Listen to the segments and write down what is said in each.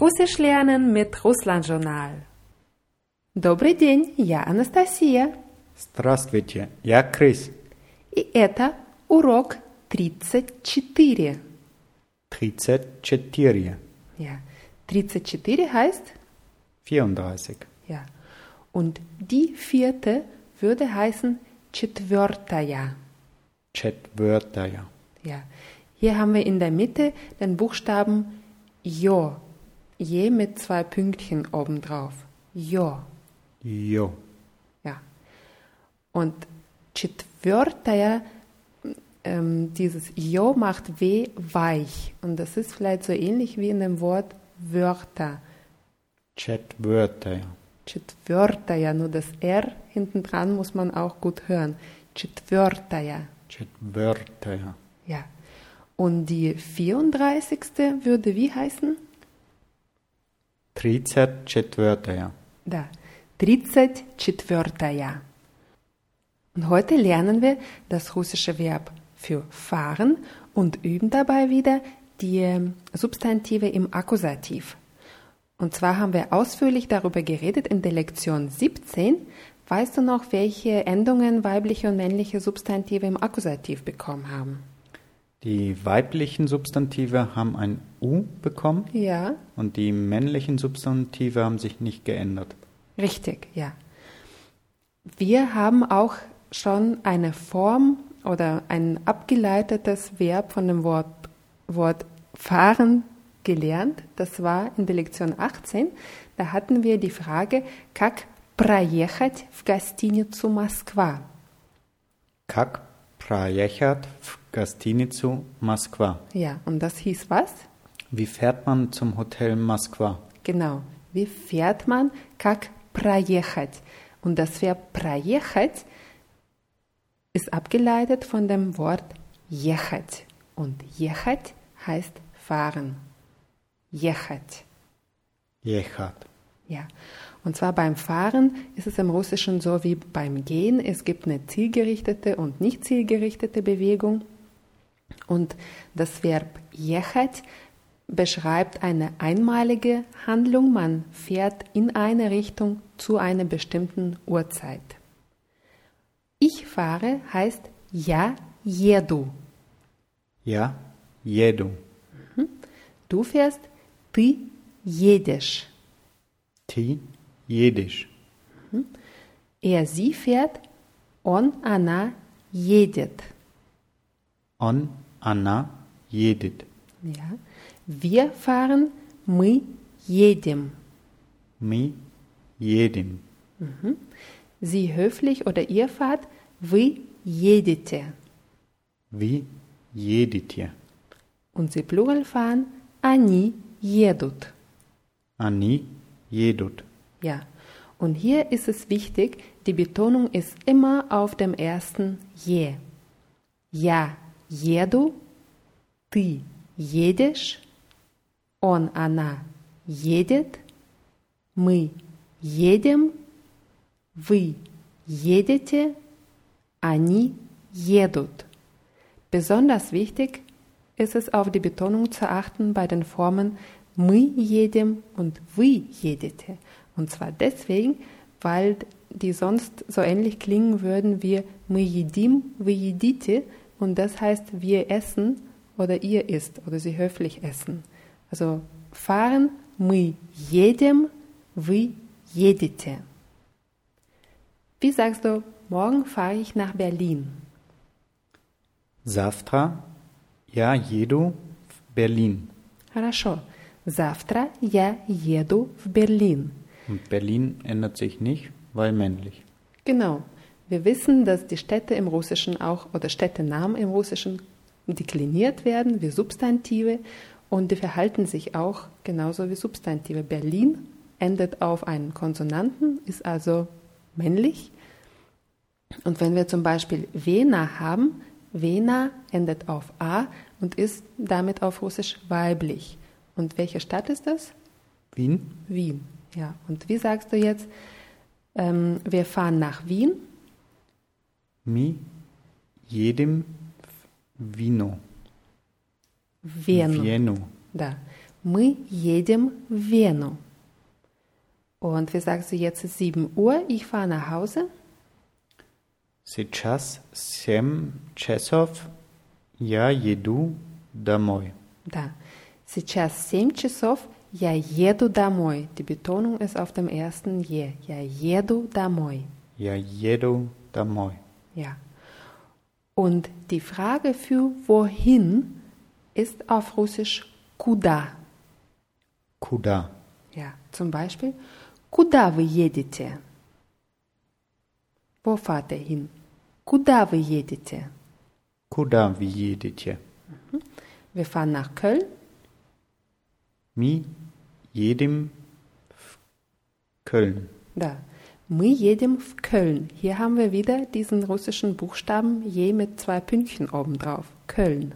Russisch lernen mit Russland-Journal. Добрый день, я Анастасия. Здравствуйте, я Крис. И это урок 34. 34. Ja, 34 heißt 34. ja. Und die vierte würde heißen четвертая. Четвертая. Ja. Hier haben wir in der Mitte den Buchstaben Jo. Je mit zwei Pünktchen obendrauf. Jo. Jo. Ja. Und четвертая, ähm, dieses Jo macht W weich. Und das ist vielleicht so ähnlich wie in dem Wort Wörter. Четвертая. Четвертая, nur das R hinten dran muss man auch gut hören. Четвертая. Четвертая. Ja. Und die 34. würde wie heißen? Тридцать четвертая. Da. 34. Und heute lernen wir das russische Verb für fahren und üben dabei wieder die ähm, Substantive im Akkusativ. Und zwar haben wir ausführlich darüber geredet in der Lektion 17. Weißt du noch, welche Endungen weibliche und männliche Substantive im Akkusativ bekommen haben? Die weiblichen Substantive haben ein U bekommen Ja, und die männlichen Substantive haben sich nicht geändert. richtig, ja. Wir haben auch schon eine Form oder ein abgeleitetes Verb von dem Wort, Wort fahren gelernt. Das war in der Lektion 18. Da hatten wir die Frage, как проехать в гостиницу Москва? Как проехать в гостиницу Москва? Ja, und das hieß was? Wie fährt man zum Hotel Moskwa? Genau. Wie fährt man? Как проехать? Und das Verb проехать ist abgeleitet von dem Wort ехать. Und ехать heißt fahren. Ехать. Ехать. Ja. Und zwar beim Fahren ist es im Russischen so wie beim Gehen. Es gibt eine zielgerichtete und nicht zielgerichtete Bewegung. Und das Verb jechet beschreibt eine einmalige Handlung. Man fährt in eine Richtung zu einer bestimmten Uhrzeit. Ich fahre heißt ja jedu. Ja jedu. Mhm. Du fährst ty jedesch. Ty едешь. Er, sie fährt он, она едет. Он, она едет. Ja. Wir fahren, мы едем. Мы едем. Sie höflich oder ihr fahrt, вы едете. Вы едете. Und sie plural fahren, они едут. Они едут. Ja. Und hier ist es wichtig, die Betonung ist immer auf dem ersten je. Я еду, ты едешь, он, она едет, мы едем, вы едете, они едут. Besonders wichtig ist es, auf die Betonung zu achten bei den Formen мы едем und вы едете. Und zwar deswegen, weil die sonst so ähnlich klingen würden wie мы едим, вы едите und das heißt wir essen oder ihr isst oder sie höflich essen. Also fahren мы едем, вы едете. Wie sagst du, morgen fahre ich nach Berlin? Завтра я еду в Berlin. Хорошо. Завтра я еду в Berlin. Und Berlin ändert sich nicht, weil männlich. Genau. Wir wissen, dass die Städte im Russischen auch oder Städtenamen im Russischen dekliniert werden wie Substantive und die verhalten sich auch genauso wie Substantive. Berlin endet auf einen Konsonanten, ist also männlich. Und wenn wir zum Beispiel Vena haben, Vena endet auf A und ist damit auf Russisch weiblich. Und welche Stadt ist das? Wien? Wien. Ja. Und wie sagst du jetzt, ähm, wir fahren nach Wien? Мы едем в Вино. Вену. Вену. Да. Мы едем в Вену. Und wie sagst du jetzt ist 7 Uhr, ich fahre nach Hause? Сейчас семь часов. Я еду домой. Да. Сейчас 7 часов, я еду домой. Die Betonung ist auf dem ersten je. Я еду домой. Я еду домой. Ja. Und die Frage für wohin ist auf Russisch куда. Куда? Ja, zum Beispiel, куда вы едете? Wo fahrt ihr hin? Куда вы едете? Куда вы едете? Wir fahren nach Köln. Мы едем в Köln. Da. Мы едем в Köln. Hier haben wir wieder diesen russischen Buchstaben je mit zwei Pünktchen obendrauf. Köln.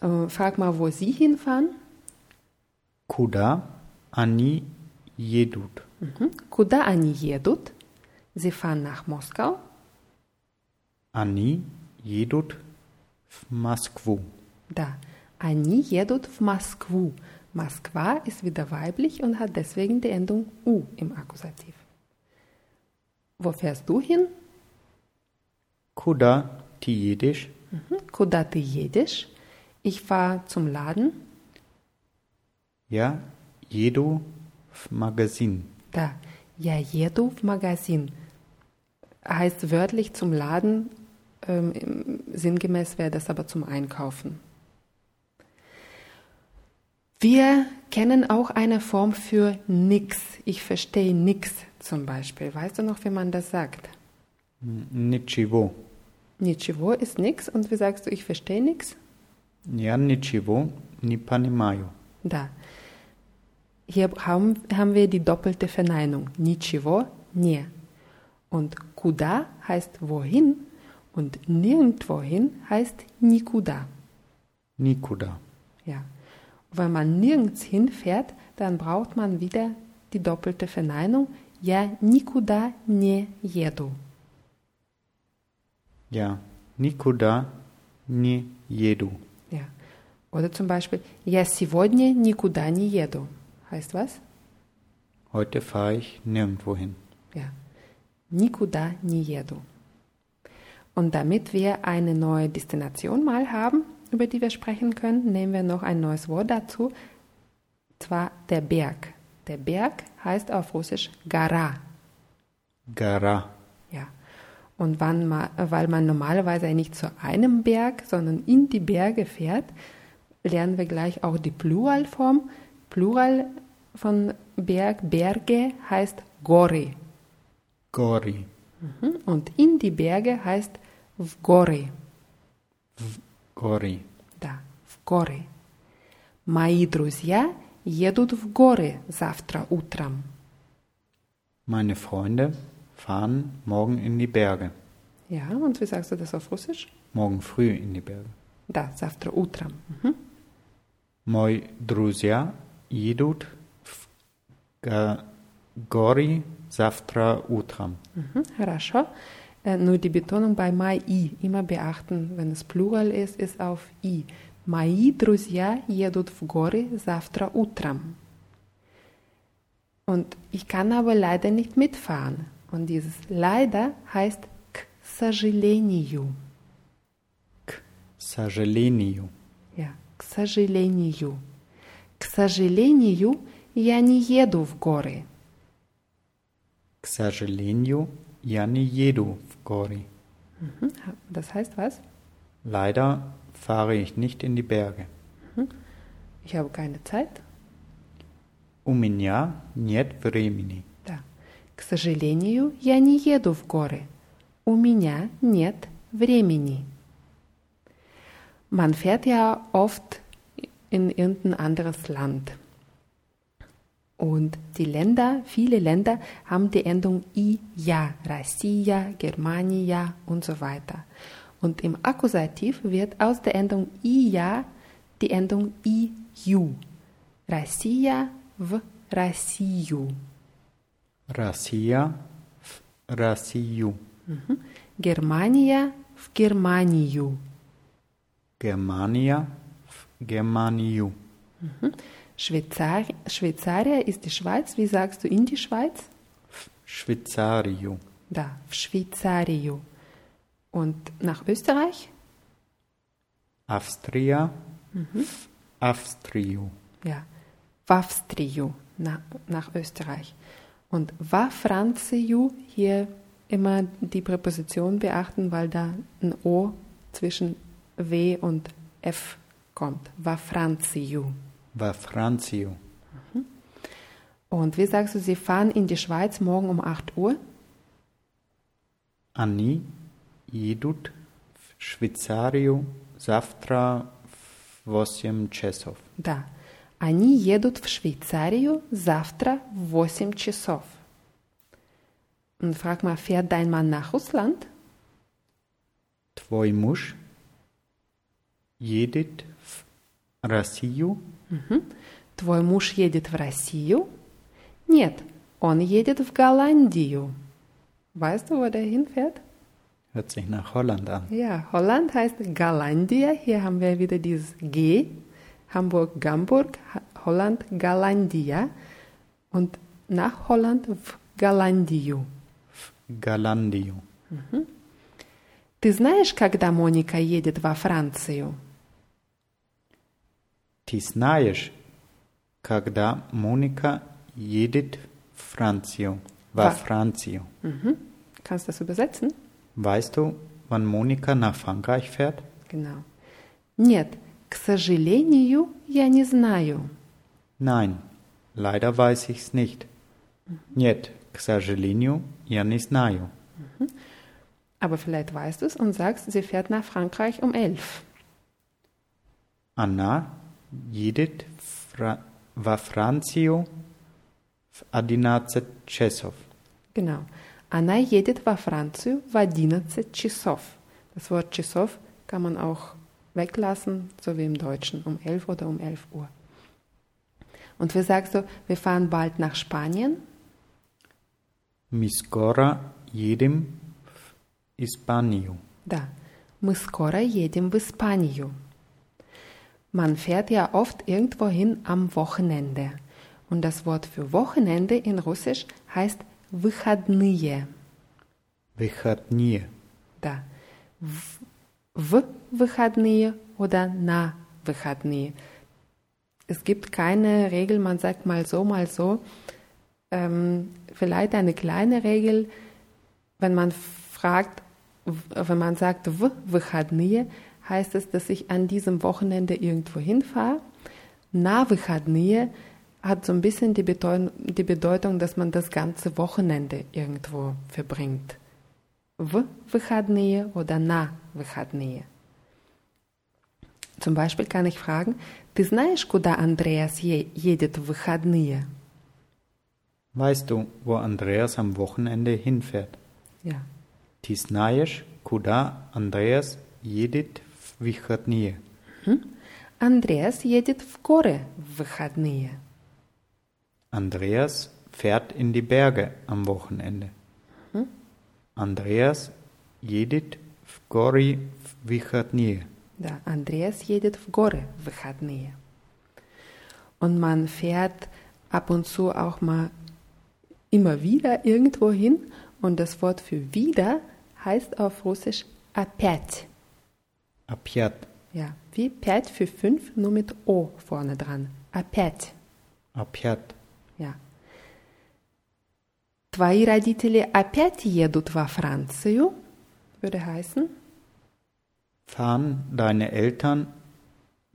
Äh, frag mal, wo Sie hinfahren. Куда они едут? Mhm. Куда они едут? Sie fahren nach Moskau. Они едут в Москву. Da. Они едут в Москву. Moskwa ist wieder weiblich und hat deswegen die Endung U im Akkusativ. Wo fährst du hin? Куда ты едешь? Mhm. Куда ты едешь? Ich fahre zum Laden. Я еду в магазин. Da. Я еду в магазин. Heißt wörtlich zum Laden, ähm, im- sinngemäß wäre das aber zum Einkaufen. Wir kennen auch eine Form für nix. Ich verstehe nix zum Beispiel. Weißt du noch, wie man das sagt? Nichivo. Nichivo ist nix und wie sagst du, ich verstehe nix? Ja, nichivo, ni panimayo. Da. Hier haben, haben wir die doppelte Verneinung. Nichivo, nie. Und kuda heißt wohin und nirgendwohin heißt nikuda. Nikuda. Ja Wenn man nirgends hinfährt, dann braucht man wieder die doppelte Verneinung. Я никуда не еду. Я никуда не еду. Ja. Oder zum Beispiel, я сегодня никуда не еду. Heißt was? Heute fahre ich nirgendwo hin. Ja. Никуда не еду. Und damit wir eine neue Destination mal haben, über die wir sprechen können, nehmen wir noch ein neues Wort dazu, zwar der Berg. Der Berg heißt auf Russisch Gara. Gara. Ja. Und wann ma, weil man normalerweise nicht zu einem Berg, sondern in die Berge fährt, lernen wir gleich auch die Pluralform. Plural von Berg, Berge heißt Gori. Gori. Mhm. Und in die Berge heißt Vgori. V горы. Гори. Да, в горы. Мои друзья едут в горы завтра утром. Meine Freunde fahren morgen in die Berge. Ja, und wie sagst du das auf Russisch? Morgen früh in die Berge. Да, завтра утром. Mhm. Мои друзья едут в Га- гори завтра утром. Mhm, хорошо. Äh, nur die Betonung bei «мои» immer beachten, wenn es Plural ist, ist auf «и». «Мои друзья едут в горы завтра утром». Und ich kann aber leider nicht mitfahren. Und dieses leider heißt «к сожалению». К сожалению. Ja, «к сожалению». «К сожалению, я не еду в горы». К сожалению, я не еду в гори. Mhm, Das heißt was? Leider fahre ich nicht in die Berge. Ich habe keine Zeit. У меня нет времени. Да. К сожалению, я не еду в горы. У меня нет времени. Man fährt ja oft in irgendein anderes Land. Und die Länder, viele Länder haben die Endung ia, Russia, Germania und so weiter. Und im Akkusativ wird aus der Endung ia die Endung iu. Russia v Rassiu. Russia v Rassiu. Mhm. Germania v Germaniu. Germania v Germaniu. Mhm. Schweizer, Schweizer ist die Schweiz. Wie sagst du in die Schweiz? Schweizario. Da, Schweizario. Und nach Österreich? Austria. Mhm. Avstrio. Ja, Wafstrio nach, nach Österreich. Und Wafranziu hier immer die Präposition beachten, weil da ein O zwischen W und F kommt. Wafranziu Vafrancio. Und wie sagst du, Sie fahren in die Schweiz morgen um 8 Uhr? Ani jedut в Швейцарию завтра в 8 часов. Да. Они едут в Швейцарию завтра в 8 часов. Und frag mal, fährt dein Mann nach Russland? Твой муж едет в Россию Твой муж едет в Россию? Нет, он едет в Голландию. Weißt du, wo der hinfährt? Hört sich nach Holland an. Ja, Holland heißt Galandia. Hier haben wir wieder dieses G. Hamburg, Gamburg, Ha- Holland, Galandia. Und nach Holland в Голландию. Galandio. Ты знаешь, когда Моника едет во Францию? Ты знаешь, когда Monika едет в Францию? Во Wa- Францию. Kannst du das übersetzen? Weißt du, wann Monika nach Frankreich fährt? Genau. Нет, к сожалению, я не знаю. Nein, leider weiß ich's nicht. Нет, к сожалению, я не знаю. Aber vielleicht weißt du es und sagst, sie fährt nach Frankreich um elf. Она едет в Фра- во Францию в 11 часов. Genau. Она едет во Францию в 11 часов. Das Wort часов kann man auch weglassen, so wie im Deutschen, um 11 oder um 11 Uhr. Und wie sagst du, wir fahren bald nach Spanien? Мы скоро едем в Испанию. Да. Мы скоро едем в Испанию. Man fährt ja oft irgendwohin am Wochenende. Und das Wort für Wochenende in Russisch heißt выходные. Выходные. Да. В, в выходные oder на выходные. Es gibt keine Regel, man sagt mal so, mal so. Ähm, vielleicht eine kleine Regel, wenn man fragt, w- wenn man sagt в выходные, heißt es, dass ich an diesem Wochenende irgendwo hinfahre. Na выходные hat so ein bisschen die Bedeutung, die Bedeutung, dass man das ganze Wochenende irgendwo verbringt. В выходные oder на выходные. Zum Beispiel kann ich fragen, ты знаешь, куда Андреас е- едет в выходные? Weißt du, wo Andreas am Wochenende hinfährt? Ja. Ты знаешь, куда Andreas едет в выходные? Андреас едет в горы в выходные. Andreas fährt in die Berge am Wochenende. Andreas едет в горы в выходные. Да, Андреас едет в горы в выходные. Und man fährt ab und zu auch mal immer wieder irgendwo hin und das Wort für wieder heißt auf Russisch опять. Опять, Ja, wie пять für fünf, nur mit O vorne dran. Опять. опять. Ja. Твои родители опять едут во Францию, würde heißen. Fahren deine Eltern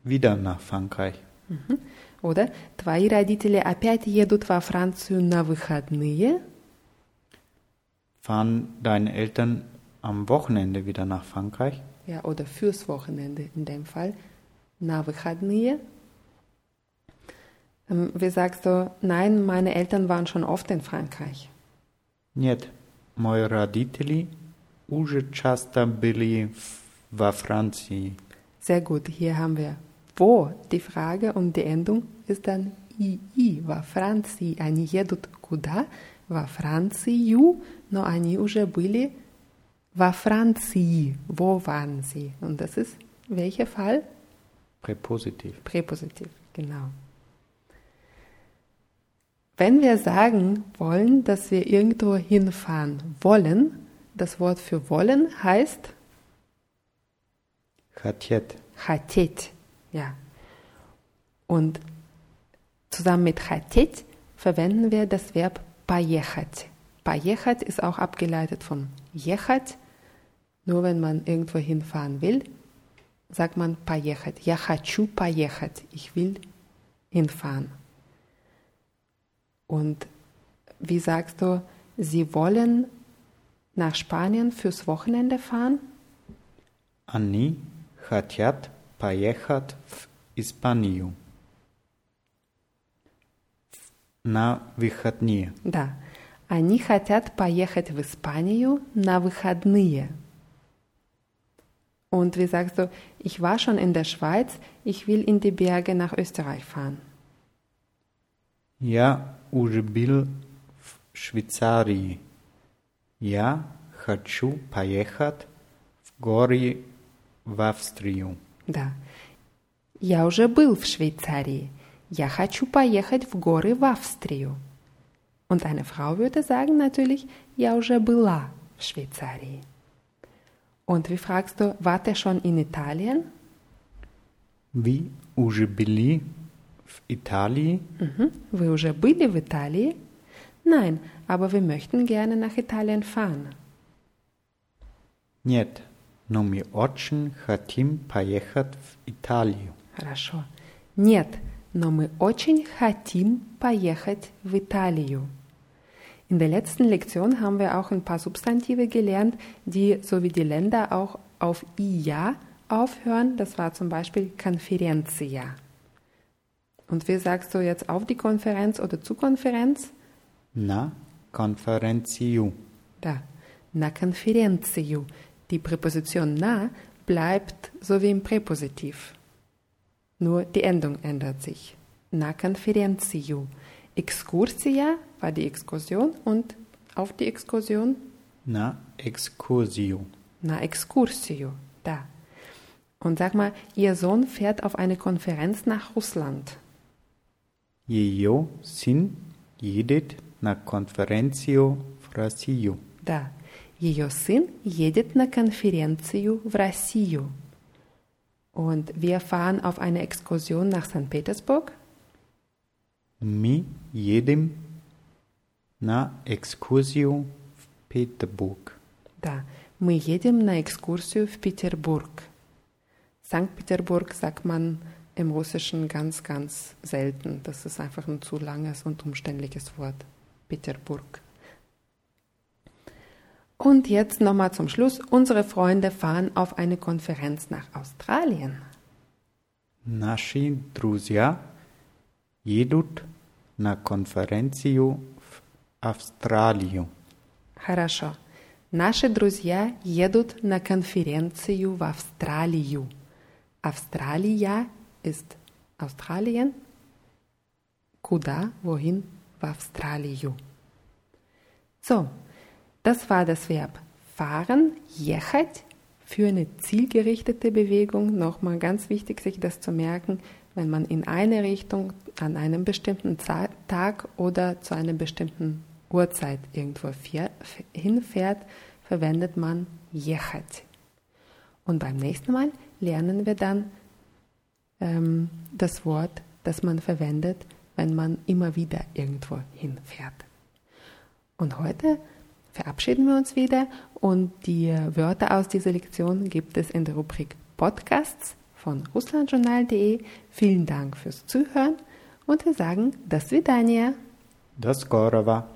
wieder nach Frankreich? Oder твои родители опять едут во Францию на выходные. Fahren deine Eltern am Wochenende wieder nach Frankreich? Ja, oder fürs Wochenende in dem Fall. На выходные. Ähm, Wie sagst du, nein, meine Eltern waren schon oft in Frankreich. Нет, мои родители уже часто были в- во Франции. Sehr gut, hier haben wir wo die Frage und die Endung ist dann ii, во Франции. Они едут куда? Во Францию, но они уже были war waren Sie? Wo waren Sie? Und das ist welcher Fall? Präpositiv. Präpositiv, genau. Wenn wir sagen wollen, dass wir irgendwo hinfahren wollen, das Wort für wollen heißt Hatjet. Hatjet, ja. Und zusammen mit Hatjet verwenden wir das Verb Pajechat. Pajechat ist auch abgeleitet von ехать. Nur wenn man irgendwo hinfahren will, sagt man поехать. Я хочу поехать. Ich will hinfahren. Und wie sagst du, Sie wollen nach Spanien fürs Wochenende fahren? Они хотят поехать в Испанию. На выходные. Да. Они хотят поехать в Испанию на выходные. Und wie sagst du, ich war schon in der Schweiz, ich will in die Berge nach Österreich fahren. Я уже был в Швейцарии. Я хочу поехать в горы в Австрию. Да. Я уже был в Швейцарии. Я хочу поехать в горы в Австрию. Und eine Frau würde sagen natürlich, я уже была в Швейцарии. Und wie fragst du, wart ihr schon in Italien? Вы уже были в Италии? Mhm. Вы уже были в Италии? Nein, aber wir möchten gerne nach Italien fahren. Нет, но мы очень хотим поехать в Италию. Хорошо. Нет, но мы очень хотим поехать в Италию. In der letzten Lektion haben wir auch ein paar Substantive gelernt, die so wie die Länder auch auf IA aufhören. Das war zum Beispiel Conferencia. Und wie sagst du jetzt auf die Konferenz oder zu Konferenz? Na Conferencio. Da. Na Conferencio. Die Präposition na bleibt so wie im Präpositiv. Nur die Endung ändert sich. Na Conferencio. Excursia war die Exkursion und auf die Exkursion На экскурсию. na excursio. Da. Und sag mal, Ihr Sohn fährt auf eine Konferenz nach Russland. Ее сын едет на конференцию в Россию. Да. Ее сын едет на конференцию в Россию. Und wir fahren auf eine Exkursion nach St. Petersburg. Мы едем на экскурсию в Петербург. Да. Мы едем на экскурсию в Peterburg. St. Peterburg sagt man im Russischen ganz, ganz selten. Das ist einfach ein zu langes und umständliches Wort. Peterburg. Und jetzt nochmal zum Schluss. Unsere Freunde fahren auf eine Konferenz nach Australien. Наши друзья едут на конференцию в Австралию. Хорошо. Наши друзья едут на конференцию в Австралию. Австралия ist Australien. Куда? Wohin? В Австралию. So, das war das Verb fahren, ехать, für eine zielgerichtete Bewegung. Nochmal ganz wichtig, sich das zu merken, wenn man in eine Richtung an einem bestimmten Za- Tag oder zu einer bestimmten Uhrzeit irgendwo hinfährt, verwendet man jechać. Und beim nächsten Mal lernen wir dann ähm, das Wort, das man verwendet, wenn man immer wieder irgendwo hinfährt. Und heute verabschieden wir uns wieder und die Wörter aus dieser Lektion gibt es in der Rubrik Podcasts von russlandjournal.de. Vielen Dank fürs Zuhören und wir sagen das Vidania. Das Korova.